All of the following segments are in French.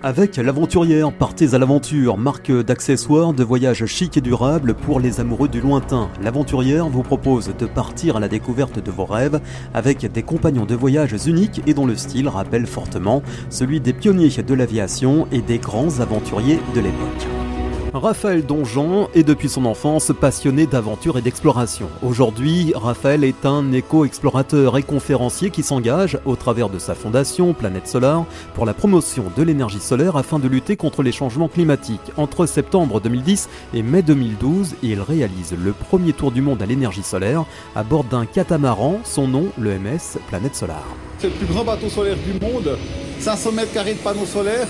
Avec l'aventurière, partez à l'aventure, marque d'accessoires de voyage chic et durable pour les amoureux du lointain. L'aventurière vous propose de partir à la découverte de vos rêves avec des compagnons de voyage uniques et dont le style rappelle fortement celui des pionniers de l'aviation et des grands aventuriers de l'époque. Raphaël Donjon est depuis son enfance passionné d'aventure et d'exploration. Aujourd'hui, Raphaël est un éco-explorateur et conférencier qui s'engage, au travers de sa fondation Planète Solar, pour la promotion de l'énergie solaire afin de lutter contre les changements climatiques. Entre septembre 2010 et mai 2012, il réalise le premier tour du monde à l'énergie solaire à bord d'un catamaran, son nom le MS Planète Solar. C'est le plus grand bateau solaire du monde, 500 mètres carrés de panneaux solaires,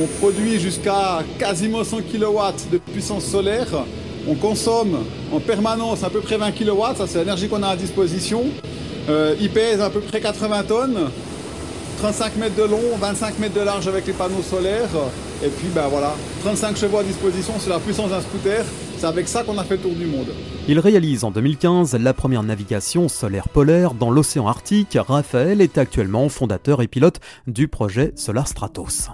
on produit jusqu'à quasiment 100 kW de puissance solaire. On consomme en permanence à peu près 20 kW, ça c'est l'énergie qu'on a à disposition. Euh, il pèse à peu près 80 tonnes, 35 mètres de long, 25 mètres de large avec les panneaux solaires. Et puis ben voilà, 35 chevaux à disposition, c'est la puissance d'un scooter. C'est avec ça qu'on a fait le tour du monde. Il réalise en 2015 la première navigation solaire polaire dans l'océan Arctique. Raphaël est actuellement fondateur et pilote du projet Solar Stratos.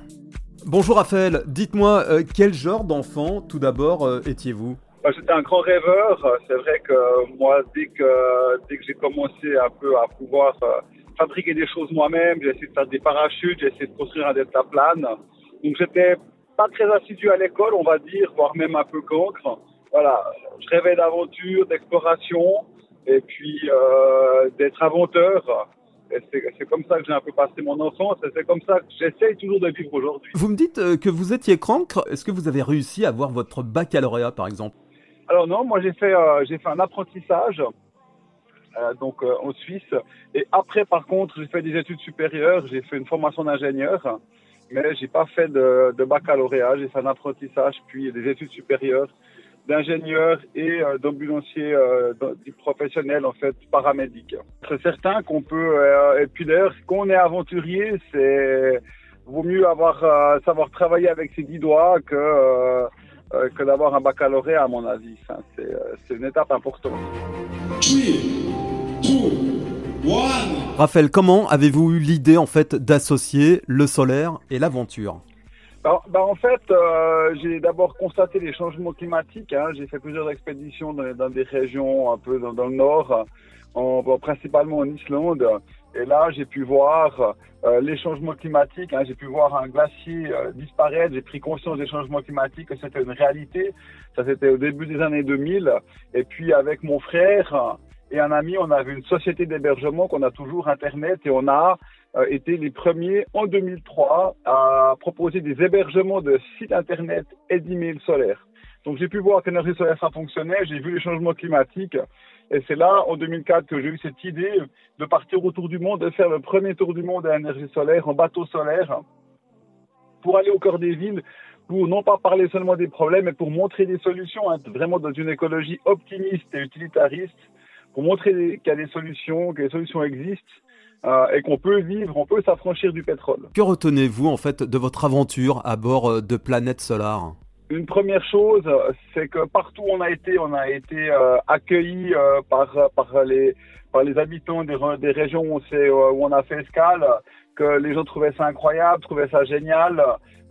Bonjour Raphaël, dites-moi euh, quel genre d'enfant tout d'abord euh, étiez-vous? Bah, J'étais un grand rêveur. C'est vrai que moi, dès que, dès que j'ai commencé un peu à pouvoir euh, fabriquer des choses moi-même, j'ai essayé de faire des parachutes, j'ai essayé de construire un deltaplane. Donc j'étais pas très assidu à l'école, on va dire, voire même un peu cancre. Voilà, je rêvais d'aventure, d'exploration et puis d'être inventeur c'est comme ça que j'ai un peu passé mon enfance et c'est comme ça que j'essaye toujours de vivre aujourd'hui. Vous me dites euh, que vous étiez cancre. Est-ce que vous avez réussi à avoir votre baccalauréat par exemple? Alors non, moi j'ai fait, euh, j'ai fait un apprentissage euh, donc en Suisse et après par contre j'ai fait des études supérieures, j'ai fait une formation d'ingénieur mais j'ai pas fait de, de baccalauréat, j'ai fait un apprentissage puis des études supérieures d'ingénieurs et euh, d'ambulanciers euh, professionnels en fait paramédics. C'est certain qu'on peut euh, et puis d'ailleurs quand on est aventurier, c'est vaut mieux avoir euh, savoir travailler avec ses dix doigts que euh, que d'avoir un baccalauréat à mon avis. Enfin, c'est une étape importante. Three, two, Raphaël, comment avez-vous eu l'idée en fait d'associer le solaire et l'aventure? Bah, bah, en fait, euh, j'ai d'abord constaté les changements climatiques. Hein. J'ai fait plusieurs expéditions dans, des régions un peu dans, le nord, en, principalement en Islande. Et là, j'ai pu voir euh, les changements climatiques. Hein. J'ai pu voir un glacier euh, disparaître. J'ai pris conscience des changements climatiques, que c'était une réalité. Ça, c'était au début des années 2000. Et puis, avec mon frère et un ami, on avait une société d'hébergement qu'on a toujours Internet et on a euh, été les premiers en 2003 à proposer des hébergements de sites internet et d'emails solaires. Donc j'ai pu voir que l'énergie solaire ça fonctionnait, j'ai vu les changements climatiques et c'est là en 2004 que j'ai eu cette idée de partir autour du monde, de faire le premier tour du monde à l'énergie solaire en bateau solaire pour aller au cœur des villes pour non pas parler seulement des problèmes, mais pour montrer des solutions, hein, vraiment dans une écologie optimiste et utilitariste, pour montrer qu'il y a des solutions, que les solutions existent, euh, et qu'on peut vivre, on peut s'affranchir du pétrole. Que retenez-vous en fait de votre aventure à bord euh, de Planète Solar? Une première chose, c'est que partout où on a été, on a été euh, accueillis euh, par par les par les habitants des, des régions où, on où on a fait escale, que les gens trouvaient ça incroyable, trouvaient ça génial,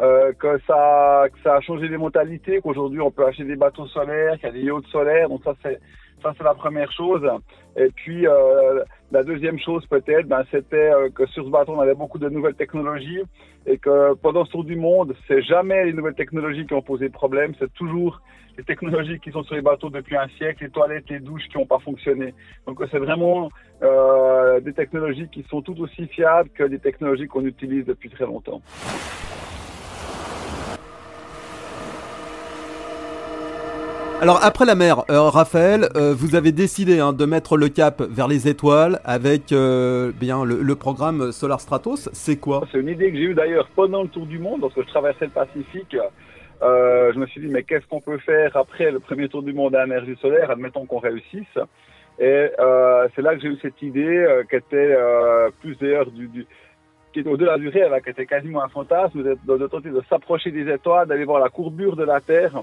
euh, que ça que ça a changé les mentalités, qu'aujourd'hui on peut acheter des bateaux solaires, qu'il y a des yachts solaires, donc ça c'est ça, c'est la première chose. Et puis, euh, la deuxième chose, peut-être, ben, c'était euh, que sur ce bateau, on avait beaucoup de nouvelles technologies et que pendant ce tour du monde, c'est jamais les nouvelles technologies qui ont posé problème, c'est toujours les technologies qui sont sur les bateaux depuis un siècle, les toilettes, les douches qui n'ont pas fonctionné. Donc, c'est vraiment euh, des technologies qui sont tout aussi fiables que des technologies qu'on utilise depuis très longtemps. Alors après la mer, euh, Raphaël, euh, vous avez décidé hein, de mettre le cap vers les étoiles avec euh, bien le, programme Solar Stratos. C'est quoi? C'est une idée que j'ai eue d'ailleurs pendant le tour du monde, lorsque je traversais le Pacifique. je me suis dit mais qu'est-ce qu'on peut faire après le premier tour du monde à énergie solaire, admettons qu'on réussisse. Et c'est là que j'ai eu cette idée qui était plus d'ailleurs du, au-delà du réel, qui était quasiment un fantasme, de, de de s'approcher des étoiles, d'aller voir la courbure de la Terre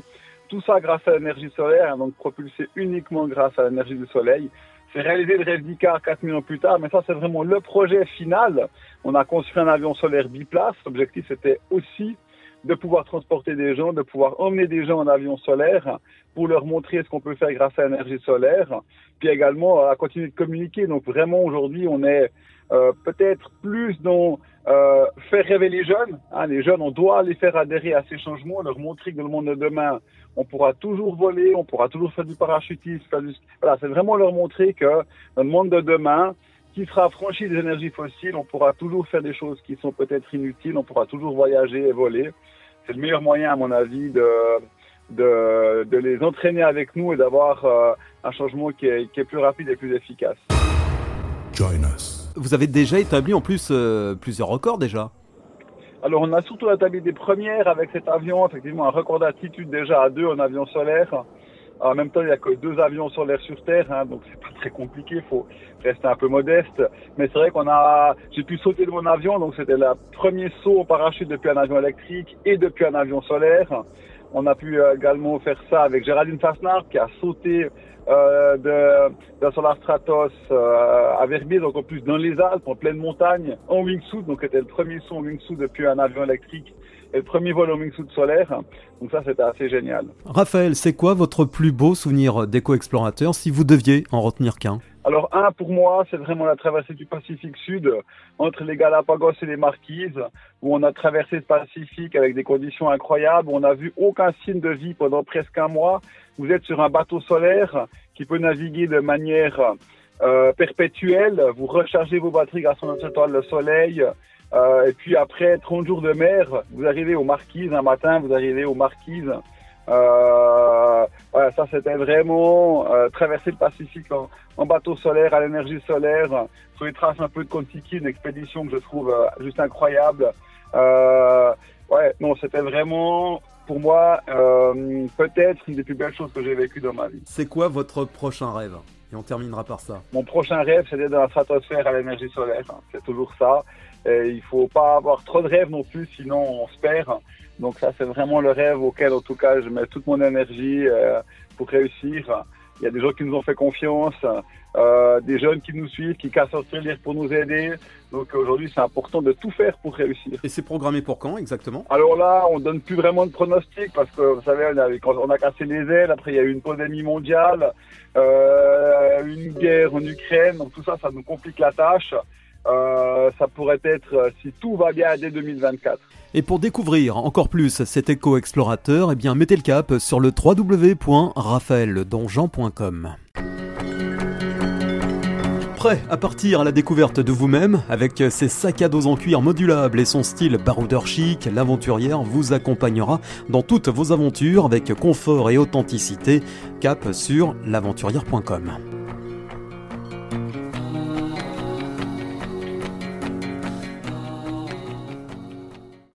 tout ça grâce à l'énergie solaire, hein, donc propulsé uniquement grâce à l'énergie du soleil. C'est réalisé le rêve d'Icar 4 ans plus tard, mais ça c'est vraiment le projet final. On a construit un avion solaire biplace. L'objectif c'était aussi de pouvoir transporter des gens, de pouvoir emmener des gens en avion solaire pour leur montrer ce qu'on peut faire grâce à l'énergie solaire, puis également à continuer de communiquer. Donc vraiment aujourd'hui, on est euh, peut-être plus dans euh, faire rêver les jeunes. Hein, les jeunes, on doit les faire adhérer à ces changements, leur montrer que dans le monde de demain, on pourra toujours voler, on pourra toujours faire du parachutisme. Faire du... Voilà, c'est vraiment leur montrer que dans le monde de demain, qui sera affranchi des énergies fossiles, on pourra toujours faire des choses qui sont peut-être inutiles, on pourra toujours voyager et voler. C'est le meilleur moyen, à mon avis, de, de, de les entraîner avec nous et d'avoir euh, un changement qui est, qui est plus rapide et plus efficace. Join us. Vous avez déjà établi en plus euh, plusieurs records déjà alors on a surtout établi des premières avec cet avion, effectivement un record d'altitude déjà à deux en avion solaire. En même temps, il n'y a que deux avions solaires sur Terre, hein, donc c'est pas très compliqué, il faut rester un peu modeste. Mais c'est vrai qu'on a, j'ai pu sauter de mon avion, donc c'était le premier saut en parachute depuis un avion électrique et depuis un avion solaire. On a pu euh, également faire ça avec Géraldine Fasnard qui a sauté euh, de, de Solar Stratos euh, à Verbier, donc en plus dans les Alpes, en pleine montagne, en wingsuit, donc c'était le premier saut en wingsuit depuis un avion électrique et le premier vol en wingsuit solaire. Donc ça, c'était assez génial. Raphaël, c'est quoi votre plus beau souvenir d'éco-explorateur si vous deviez en retenir qu'un? Alors un pour moi, c'est vraiment la traversée du Pacifique Sud entre les Galapagos et les Marquises, où on a traversé le Pacifique avec des conditions incroyables, où on n'a vu aucun signe de vie pendant presque un mois. Vous êtes sur un bateau solaire qui peut naviguer de manière euh, perpétuelle. Vous rechargez vos batteries grâce à notre étoile, le soleil. Euh, et puis après 30 jours de mer, vous arrivez aux Marquises. Un matin, vous arrivez aux Marquises. Euh, voilà, ça c'était vraiment euh, traverser le Pacifique en, bateau solaire, à l'énergie solaire, sur les traces un peu de Kontiki, une expédition que je trouve euh, juste incroyable. Euh, ouais, non, c'était vraiment pour moi euh, peut-être une des plus belles choses que j'ai vécues dans ma vie. C'est quoi votre prochain rêve? Et on terminera par ça. Mon prochain rêve, c'est d'être dans la stratosphère à l'énergie solaire. C'est toujours ça. Et il faut pas avoir trop de rêves non plus, sinon on se perd. Donc ça, c'est vraiment le rêve auquel, en tout cas, je mets toute mon énergie euh, pour réussir. Il y a des gens qui nous ont fait confiance, euh, des jeunes qui nous suivent, qui cassent lire pour nous aider. Donc aujourd'hui, c'est important de tout faire pour réussir. Et c'est programmé pour quand exactement? Alors là, on donne plus vraiment de pronostics parce que vous savez, on a, on a cassé les ailes. Après, il y a eu une pandémie mondiale, euh, une guerre en Ukraine. Donc tout ça, ça nous complique la tâche. Euh, ça pourrait être, euh, si tout va bien, dès 2024. Et pour découvrir encore plus cet éco-explorateur, eh bien mettez le cap sur le www.raphaeldonjean.com. Prêt à partir à la découverte de vous-même avec ses sacs à dos en cuir modulables et son style baroudeur chic, l'aventurière vous accompagnera dans toutes vos aventures avec confort et authenticité. Cap sur l'aventurière.com.